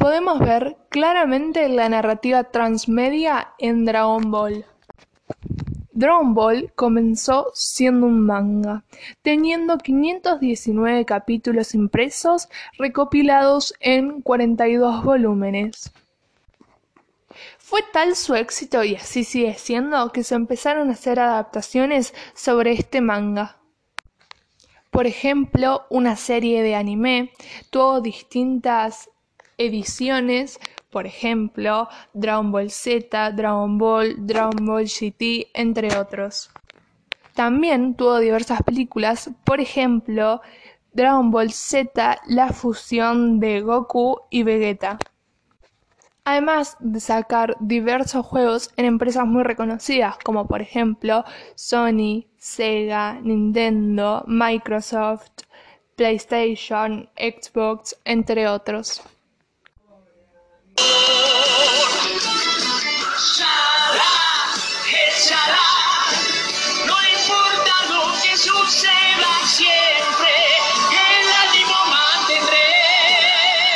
podemos ver claramente la narrativa transmedia en Dragon Ball. Dragon Ball comenzó siendo un manga, teniendo 519 capítulos impresos recopilados en 42 volúmenes. Fue tal su éxito, y así sigue siendo, que se empezaron a hacer adaptaciones sobre este manga. Por ejemplo, una serie de anime tuvo distintas ediciones por ejemplo, Dragon Ball Z, Dragon Ball, Dragon Ball GT, entre otros. También tuvo diversas películas, por ejemplo, Dragon Ball Z, la fusión de Goku y Vegeta. Además de sacar diversos juegos en empresas muy reconocidas, como por ejemplo Sony, Sega, Nintendo, Microsoft, PlayStation, Xbox, entre otros. No importa lo que suceda.